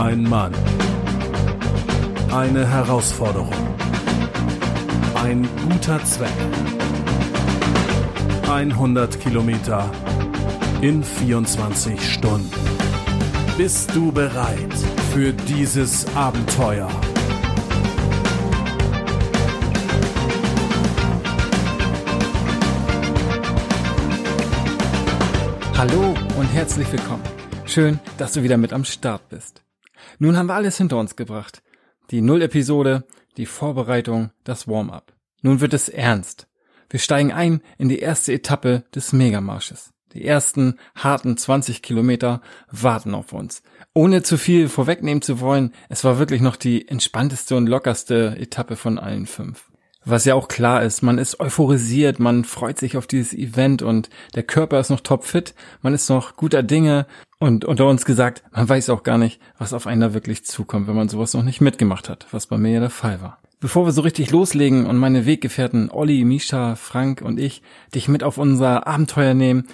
Ein Mann. Eine Herausforderung. Ein guter Zweck. 100 Kilometer in 24 Stunden. Bist du bereit für dieses Abenteuer? Hallo und herzlich willkommen. Schön, dass du wieder mit am Start bist. Nun haben wir alles hinter uns gebracht. Die Null-Episode, die Vorbereitung, das Warm-up. Nun wird es ernst. Wir steigen ein in die erste Etappe des Megamarsches. Die ersten harten 20 Kilometer warten auf uns. Ohne zu viel vorwegnehmen zu wollen, es war wirklich noch die entspannteste und lockerste Etappe von allen fünf. Was ja auch klar ist, man ist euphorisiert, man freut sich auf dieses Event und der Körper ist noch topfit, man ist noch guter Dinge und unter uns gesagt, man weiß auch gar nicht, was auf einen da wirklich zukommt, wenn man sowas noch nicht mitgemacht hat, was bei mir ja der Fall war. Bevor wir so richtig loslegen und meine Weggefährten Olli, Misha, Frank und ich dich mit auf unser Abenteuer nehmen,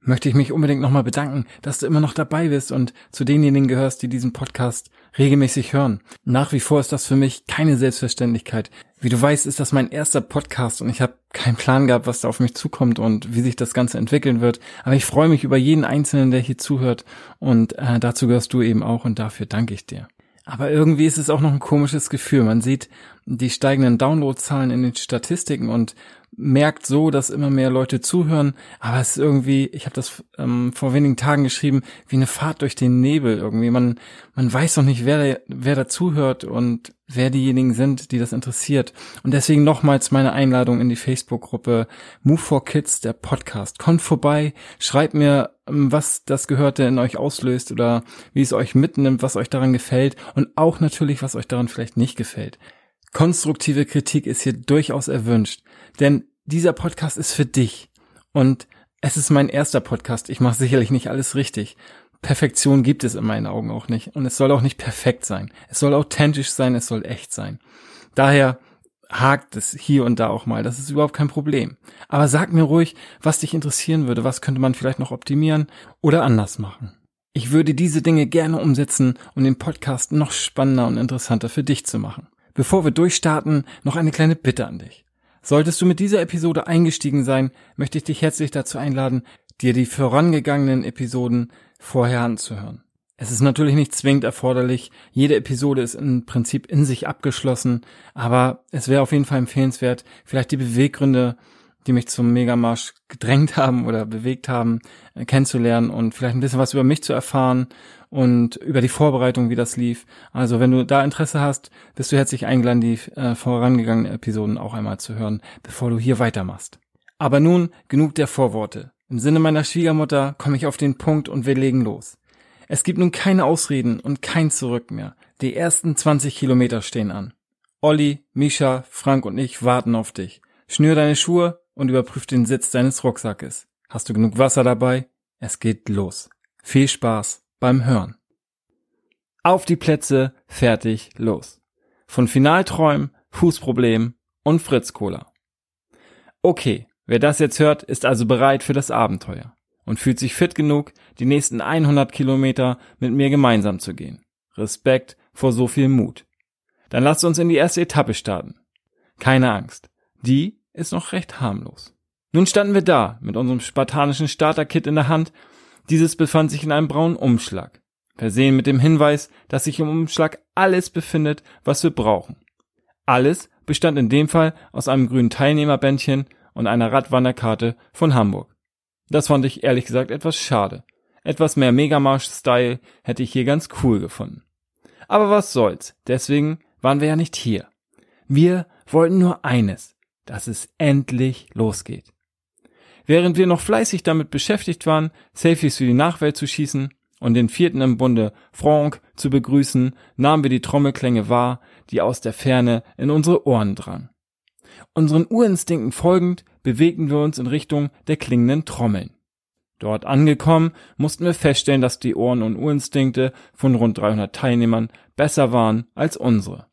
möchte ich mich unbedingt nochmal bedanken, dass du immer noch dabei bist und zu denjenigen gehörst, die diesen Podcast regelmäßig hören. Nach wie vor ist das für mich keine Selbstverständlichkeit. Wie du weißt, ist das mein erster Podcast und ich habe keinen Plan gehabt, was da auf mich zukommt und wie sich das Ganze entwickeln wird. Aber ich freue mich über jeden Einzelnen, der hier zuhört und äh, dazu gehörst du eben auch und dafür danke ich dir. Aber irgendwie ist es auch noch ein komisches Gefühl. Man sieht die steigenden Downloadzahlen in den Statistiken und merkt so, dass immer mehr Leute zuhören, aber es ist irgendwie, ich habe das ähm, vor wenigen Tagen geschrieben, wie eine Fahrt durch den Nebel irgendwie. Man man weiß noch nicht, wer wer da zuhört und wer diejenigen sind, die das interessiert. Und deswegen nochmals meine Einladung in die Facebook-Gruppe Move for Kids, der Podcast. Kommt vorbei, schreibt mir, ähm, was das Gehörte in euch auslöst oder wie es euch mitnimmt, was euch daran gefällt und auch natürlich, was euch daran vielleicht nicht gefällt. Konstruktive Kritik ist hier durchaus erwünscht, denn dieser Podcast ist für dich und es ist mein erster Podcast. Ich mache sicherlich nicht alles richtig. Perfektion gibt es in meinen Augen auch nicht und es soll auch nicht perfekt sein. Es soll authentisch sein, es soll echt sein. Daher hakt es hier und da auch mal, das ist überhaupt kein Problem. Aber sag mir ruhig, was dich interessieren würde, was könnte man vielleicht noch optimieren oder anders machen. Ich würde diese Dinge gerne umsetzen, um den Podcast noch spannender und interessanter für dich zu machen. Bevor wir durchstarten, noch eine kleine Bitte an dich. Solltest du mit dieser Episode eingestiegen sein, möchte ich dich herzlich dazu einladen, dir die vorangegangenen Episoden vorher anzuhören. Es ist natürlich nicht zwingend erforderlich, jede Episode ist im Prinzip in sich abgeschlossen, aber es wäre auf jeden Fall empfehlenswert, vielleicht die Beweggründe die mich zum Megamarsch gedrängt haben oder bewegt haben, äh, kennenzulernen und vielleicht ein bisschen was über mich zu erfahren und über die Vorbereitung, wie das lief. Also wenn du da Interesse hast, bist du herzlich eingeladen, die äh, vorangegangenen Episoden auch einmal zu hören, bevor du hier weitermachst. Aber nun genug der Vorworte. Im Sinne meiner Schwiegermutter komme ich auf den Punkt und wir legen los. Es gibt nun keine Ausreden und kein Zurück mehr. Die ersten 20 Kilometer stehen an. Olli, Misha, Frank und ich warten auf dich. Schnür deine Schuhe, und überprüf den Sitz deines Rucksackes. Hast du genug Wasser dabei? Es geht los. Viel Spaß beim Hören. Auf die Plätze, fertig, los. Von Finalträumen, Fußproblemen und Fritz Cola. Okay, wer das jetzt hört, ist also bereit für das Abenteuer und fühlt sich fit genug, die nächsten 100 Kilometer mit mir gemeinsam zu gehen. Respekt vor so viel Mut. Dann lasst uns in die erste Etappe starten. Keine Angst. Die ist noch recht harmlos. Nun standen wir da, mit unserem spartanischen Starter-Kit in der Hand. Dieses befand sich in einem braunen Umschlag. Versehen mit dem Hinweis, dass sich im Umschlag alles befindet, was wir brauchen. Alles bestand in dem Fall aus einem grünen Teilnehmerbändchen und einer Radwanderkarte von Hamburg. Das fand ich ehrlich gesagt etwas schade. Etwas mehr Megamarsch-Style hätte ich hier ganz cool gefunden. Aber was soll's, deswegen waren wir ja nicht hier. Wir wollten nur eines, dass es endlich losgeht. Während wir noch fleißig damit beschäftigt waren, Selfies für die Nachwelt zu schießen und den vierten im Bunde, Franck, zu begrüßen, nahmen wir die Trommelklänge wahr, die aus der Ferne in unsere Ohren drangen. Unseren Urinstinkten folgend bewegten wir uns in Richtung der klingenden Trommeln. Dort angekommen, mussten wir feststellen, dass die Ohren und Urinstinkte von rund 300 Teilnehmern besser waren als unsere.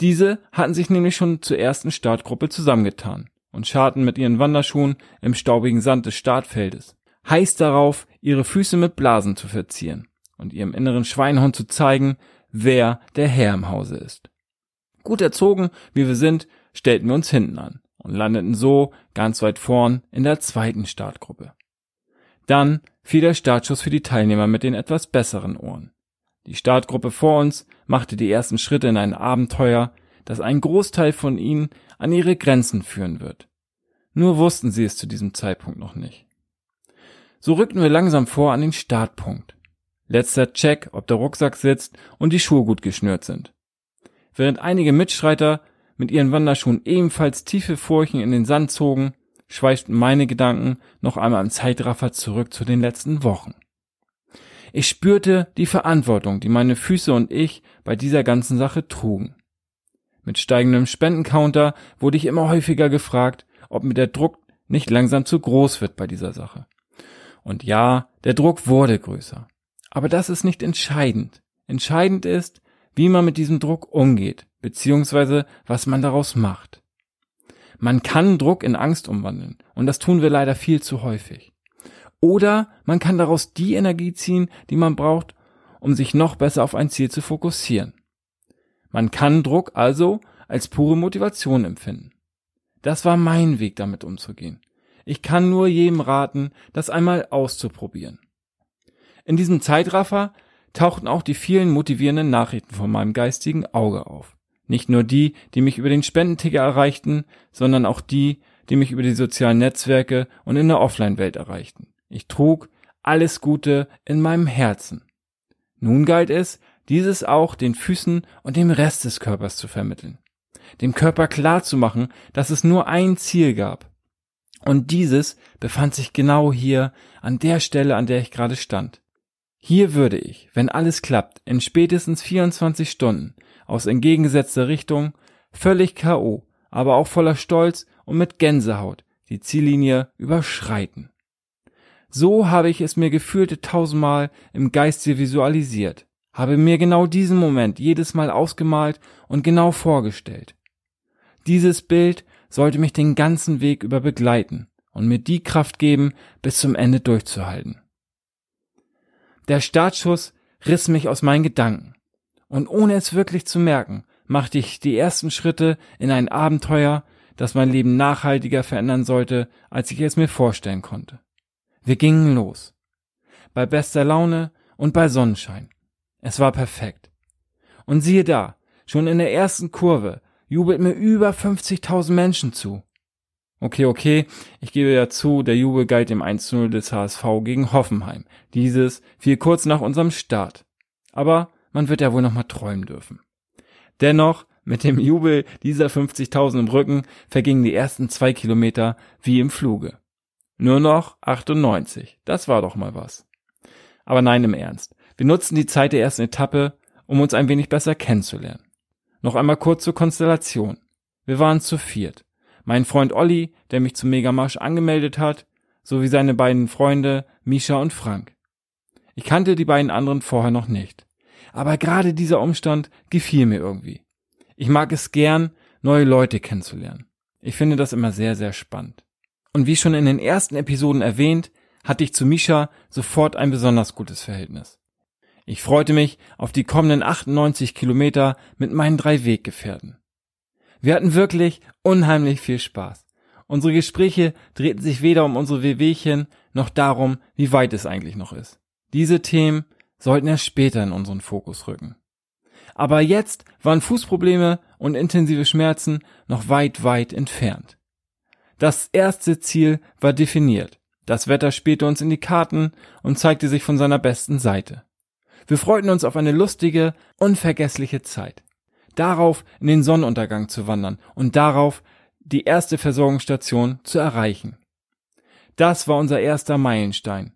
Diese hatten sich nämlich schon zur ersten Startgruppe zusammengetan und scharten mit ihren Wanderschuhen im staubigen Sand des Startfeldes, heiß darauf, ihre Füße mit Blasen zu verzieren und ihrem inneren Schweinhund zu zeigen, wer der Herr im Hause ist. Gut erzogen, wie wir sind, stellten wir uns hinten an und landeten so ganz weit vorn in der zweiten Startgruppe. Dann fiel der Startschuss für die Teilnehmer mit den etwas besseren Ohren. Die Startgruppe vor uns machte die ersten Schritte in ein Abenteuer, das einen Großteil von ihnen an ihre Grenzen führen wird. Nur wussten sie es zu diesem Zeitpunkt noch nicht. So rückten wir langsam vor an den Startpunkt. Letzter Check, ob der Rucksack sitzt und die Schuhe gut geschnürt sind. Während einige Mitstreiter mit ihren Wanderschuhen ebenfalls tiefe Furchen in den Sand zogen, schweiften meine Gedanken noch einmal im Zeitraffer zurück zu den letzten Wochen. Ich spürte die Verantwortung, die meine Füße und ich bei dieser ganzen Sache trugen. Mit steigendem Spendencounter wurde ich immer häufiger gefragt, ob mir der Druck nicht langsam zu groß wird bei dieser Sache. Und ja, der Druck wurde größer. Aber das ist nicht entscheidend. Entscheidend ist, wie man mit diesem Druck umgeht, beziehungsweise was man daraus macht. Man kann Druck in Angst umwandeln, und das tun wir leider viel zu häufig. Oder man kann daraus die Energie ziehen, die man braucht, um sich noch besser auf ein Ziel zu fokussieren. Man kann Druck also als pure Motivation empfinden. Das war mein Weg, damit umzugehen. Ich kann nur jedem raten, das einmal auszuprobieren. In diesem Zeitraffer tauchten auch die vielen motivierenden Nachrichten von meinem geistigen Auge auf. Nicht nur die, die mich über den Spendenticker erreichten, sondern auch die, die mich über die sozialen Netzwerke und in der Offline-Welt erreichten. Ich trug alles Gute in meinem Herzen. Nun galt es, dieses auch den Füßen und dem Rest des Körpers zu vermitteln. Dem Körper klar zu machen, dass es nur ein Ziel gab. Und dieses befand sich genau hier, an der Stelle, an der ich gerade stand. Hier würde ich, wenn alles klappt, in spätestens 24 Stunden aus entgegengesetzter Richtung, völlig K.O., aber auch voller Stolz und mit Gänsehaut die Ziellinie überschreiten. So habe ich es mir gefühlte tausendmal im Geiste visualisiert, habe mir genau diesen Moment jedes Mal ausgemalt und genau vorgestellt. Dieses Bild sollte mich den ganzen Weg über begleiten und mir die Kraft geben, bis zum Ende durchzuhalten. Der Startschuss riss mich aus meinen Gedanken. Und ohne es wirklich zu merken, machte ich die ersten Schritte in ein Abenteuer, das mein Leben nachhaltiger verändern sollte, als ich es mir vorstellen konnte. Wir gingen los. Bei bester Laune und bei Sonnenschein. Es war perfekt. Und siehe da, schon in der ersten Kurve jubelt mir über 50.000 Menschen zu. Okay, okay, ich gebe ja zu, der Jubel galt dem 1-0 des HSV gegen Hoffenheim. Dieses fiel kurz nach unserem Start. Aber man wird ja wohl noch mal träumen dürfen. Dennoch, mit dem Jubel dieser 50.000 im Rücken vergingen die ersten zwei Kilometer wie im Fluge. Nur noch 98. Das war doch mal was. Aber nein, im Ernst. Wir nutzten die Zeit der ersten Etappe, um uns ein wenig besser kennenzulernen. Noch einmal kurz zur Konstellation. Wir waren zu viert. Mein Freund Olli, der mich zum Megamarsch angemeldet hat, sowie seine beiden Freunde Misha und Frank. Ich kannte die beiden anderen vorher noch nicht. Aber gerade dieser Umstand gefiel mir irgendwie. Ich mag es gern, neue Leute kennenzulernen. Ich finde das immer sehr, sehr spannend. Und wie schon in den ersten Episoden erwähnt, hatte ich zu Misha sofort ein besonders gutes Verhältnis. Ich freute mich auf die kommenden 98 Kilometer mit meinen drei Weggefährten. Wir hatten wirklich unheimlich viel Spaß. Unsere Gespräche drehten sich weder um unsere Wehwehchen noch darum, wie weit es eigentlich noch ist. Diese Themen sollten erst später in unseren Fokus rücken. Aber jetzt waren Fußprobleme und intensive Schmerzen noch weit, weit entfernt. Das erste Ziel war definiert. Das Wetter spielte uns in die Karten und zeigte sich von seiner besten Seite. Wir freuten uns auf eine lustige, unvergessliche Zeit darauf in den Sonnenuntergang zu wandern und darauf die erste Versorgungsstation zu erreichen. Das war unser erster Meilenstein.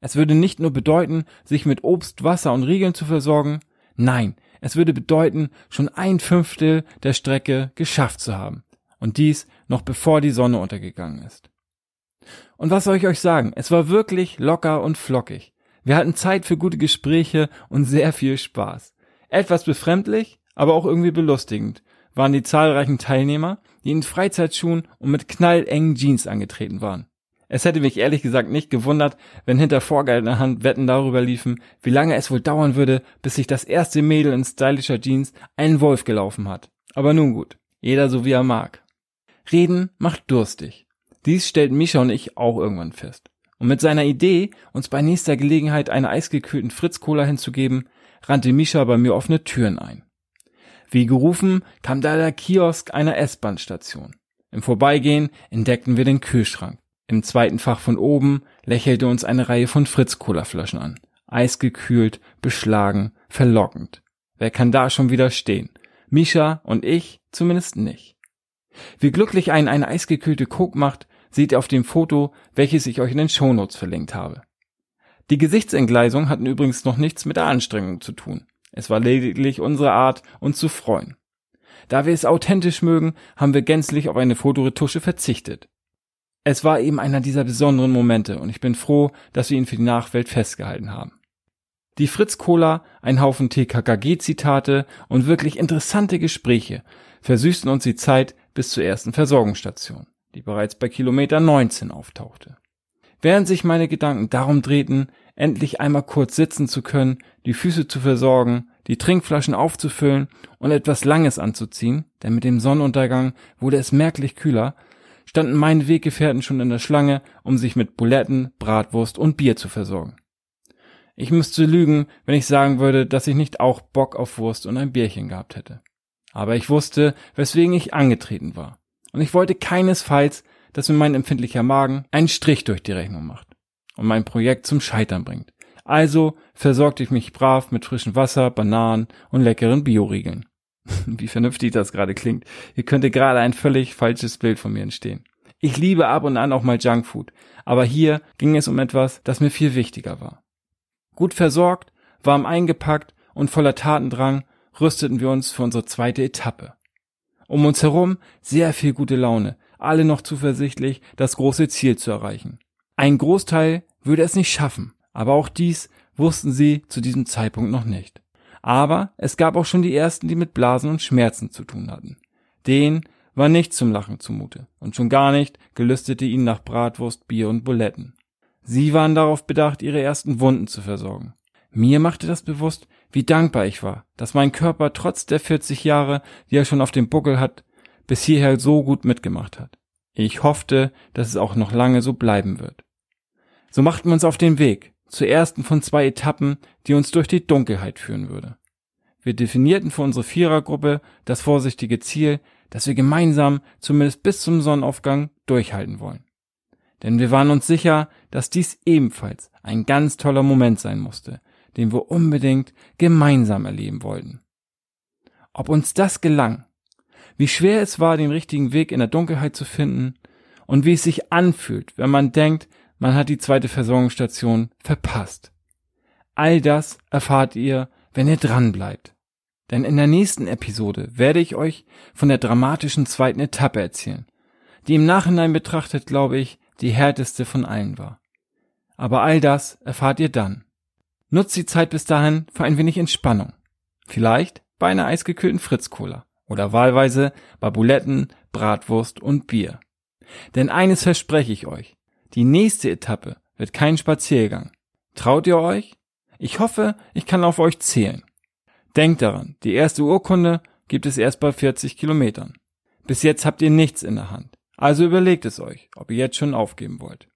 Es würde nicht nur bedeuten, sich mit Obst, Wasser und Riegeln zu versorgen, nein, es würde bedeuten, schon ein Fünftel der Strecke geschafft zu haben. Und dies noch bevor die Sonne untergegangen ist. Und was soll ich euch sagen? Es war wirklich locker und flockig. Wir hatten Zeit für gute Gespräche und sehr viel Spaß. Etwas befremdlich, aber auch irgendwie belustigend waren die zahlreichen Teilnehmer, die in Freizeitschuhen und mit knallengen Jeans angetreten waren. Es hätte mich ehrlich gesagt nicht gewundert, wenn hinter vorgehaltener Hand Wetten darüber liefen, wie lange es wohl dauern würde, bis sich das erste Mädel in stylischer Jeans einen Wolf gelaufen hat. Aber nun gut, jeder so wie er mag. Reden macht durstig. Dies stellt Misha und ich auch irgendwann fest. Und mit seiner Idee, uns bei nächster Gelegenheit eine eisgekühlten Fritz-Cola hinzugeben, rannte Misha bei mir offene Türen ein. Wie gerufen, kam da der Kiosk einer S-Bahn-Station. Im Vorbeigehen entdeckten wir den Kühlschrank. Im zweiten Fach von oben lächelte uns eine Reihe von Fritz-Cola-Flaschen an. Eisgekühlt, beschlagen, verlockend. Wer kann da schon widerstehen? Misha und ich zumindest nicht. Wie glücklich einen eine eisgekühlte Coke macht, seht ihr auf dem Foto, welches ich euch in den Shownotes verlinkt habe. Die Gesichtsentgleisung hatten übrigens noch nichts mit der Anstrengung zu tun. Es war lediglich unsere Art, uns zu freuen. Da wir es authentisch mögen, haben wir gänzlich auf eine Fotoretusche verzichtet. Es war eben einer dieser besonderen Momente und ich bin froh, dass wir ihn für die Nachwelt festgehalten haben. Die Fritz Cola, ein Haufen TKKG-Zitate und wirklich interessante Gespräche versüßten uns die Zeit bis zur ersten Versorgungsstation, die bereits bei Kilometer 19 auftauchte. Während sich meine Gedanken darum drehten, endlich einmal kurz sitzen zu können, die Füße zu versorgen, die Trinkflaschen aufzufüllen und etwas Langes anzuziehen, denn mit dem Sonnenuntergang wurde es merklich kühler, standen meine Weggefährten schon in der Schlange, um sich mit Buletten, Bratwurst und Bier zu versorgen. Ich müsste lügen, wenn ich sagen würde, dass ich nicht auch Bock auf Wurst und ein Bierchen gehabt hätte. Aber ich wusste, weswegen ich angetreten war. Und ich wollte keinesfalls, dass mir mein empfindlicher Magen einen Strich durch die Rechnung macht und mein Projekt zum Scheitern bringt. Also versorgte ich mich brav mit frischem Wasser, Bananen und leckeren Bioriegeln. Wie vernünftig das gerade klingt. Hier könnte gerade ein völlig falsches Bild von mir entstehen. Ich liebe ab und an auch mal Junkfood, aber hier ging es um etwas, das mir viel wichtiger war. Gut versorgt, warm eingepackt und voller Tatendrang rüsteten wir uns für unsere zweite Etappe. Um uns herum sehr viel gute Laune, alle noch zuversichtlich, das große Ziel zu erreichen. Ein Großteil würde es nicht schaffen, aber auch dies wussten sie zu diesem Zeitpunkt noch nicht. Aber es gab auch schon die ersten, die mit Blasen und Schmerzen zu tun hatten. Den war nicht zum Lachen zumute und schon gar nicht gelüstete ihnen nach Bratwurst, Bier und Buletten. Sie waren darauf bedacht, ihre ersten Wunden zu versorgen. Mir machte das bewusst, wie dankbar ich war, dass mein Körper trotz der 40 Jahre, die er schon auf dem Buckel hat, bis hierher so gut mitgemacht hat. Ich hoffte, dass es auch noch lange so bleiben wird. So machten wir uns auf den Weg, zur ersten von zwei Etappen, die uns durch die Dunkelheit führen würde. Wir definierten für unsere Vierergruppe das vorsichtige Ziel, dass wir gemeinsam zumindest bis zum Sonnenaufgang durchhalten wollen. Denn wir waren uns sicher, dass dies ebenfalls ein ganz toller Moment sein musste, den wir unbedingt gemeinsam erleben wollten. Ob uns das gelang, wie schwer es war, den richtigen Weg in der Dunkelheit zu finden und wie es sich anfühlt, wenn man denkt, man hat die zweite Versorgungsstation verpasst. All das erfahrt ihr, wenn ihr dran bleibt. Denn in der nächsten Episode werde ich euch von der dramatischen zweiten Etappe erzählen, die im Nachhinein betrachtet, glaube ich, die härteste von allen war. Aber all das erfahrt ihr dann. Nutzt die Zeit bis dahin für ein wenig Entspannung. Vielleicht bei einer eisgekühlten Fritz-Cola oder wahlweise bei Buletten, Bratwurst und Bier. Denn eines verspreche ich euch, die nächste Etappe wird kein Spaziergang. Traut ihr euch? Ich hoffe, ich kann auf euch zählen. Denkt daran, die erste Urkunde gibt es erst bei 40 Kilometern. Bis jetzt habt ihr nichts in der Hand. Also überlegt es euch, ob ihr jetzt schon aufgeben wollt.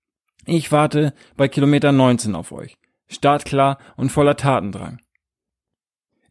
Ich warte bei Kilometer 19 auf euch. Startklar und voller Tatendrang.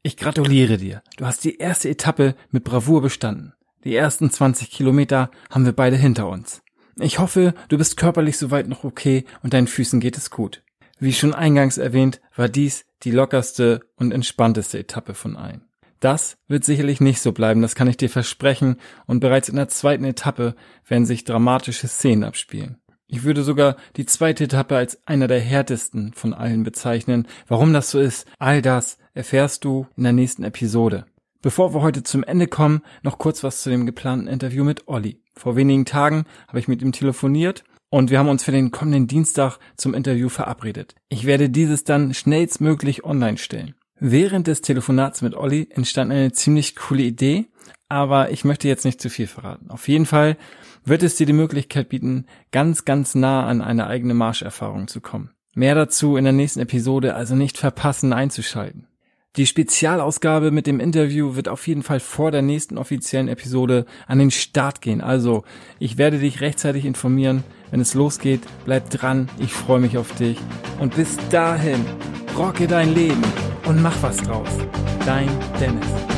Ich gratuliere dir. Du hast die erste Etappe mit Bravour bestanden. Die ersten 20 Kilometer haben wir beide hinter uns. Ich hoffe, du bist körperlich soweit noch okay und deinen Füßen geht es gut. Wie schon eingangs erwähnt, war dies die lockerste und entspannteste Etappe von allen. Das wird sicherlich nicht so bleiben, das kann ich dir versprechen, und bereits in der zweiten Etappe werden sich dramatische Szenen abspielen. Ich würde sogar die zweite Etappe als einer der härtesten von allen bezeichnen. Warum das so ist, all das erfährst du in der nächsten Episode. Bevor wir heute zum Ende kommen, noch kurz was zu dem geplanten Interview mit Olli. Vor wenigen Tagen habe ich mit ihm telefoniert und wir haben uns für den kommenden Dienstag zum Interview verabredet. Ich werde dieses dann schnellstmöglich online stellen. Während des Telefonats mit Olli entstand eine ziemlich coole Idee, aber ich möchte jetzt nicht zu viel verraten. Auf jeden Fall wird es dir die Möglichkeit bieten, ganz, ganz nah an eine eigene Marscherfahrung zu kommen. Mehr dazu in der nächsten Episode, also nicht verpassen einzuschalten. Die Spezialausgabe mit dem Interview wird auf jeden Fall vor der nächsten offiziellen Episode an den Start gehen. Also, ich werde dich rechtzeitig informieren, wenn es losgeht. Bleib dran, ich freue mich auf dich. Und bis dahin, rocke dein Leben und mach was draus. Dein Dennis.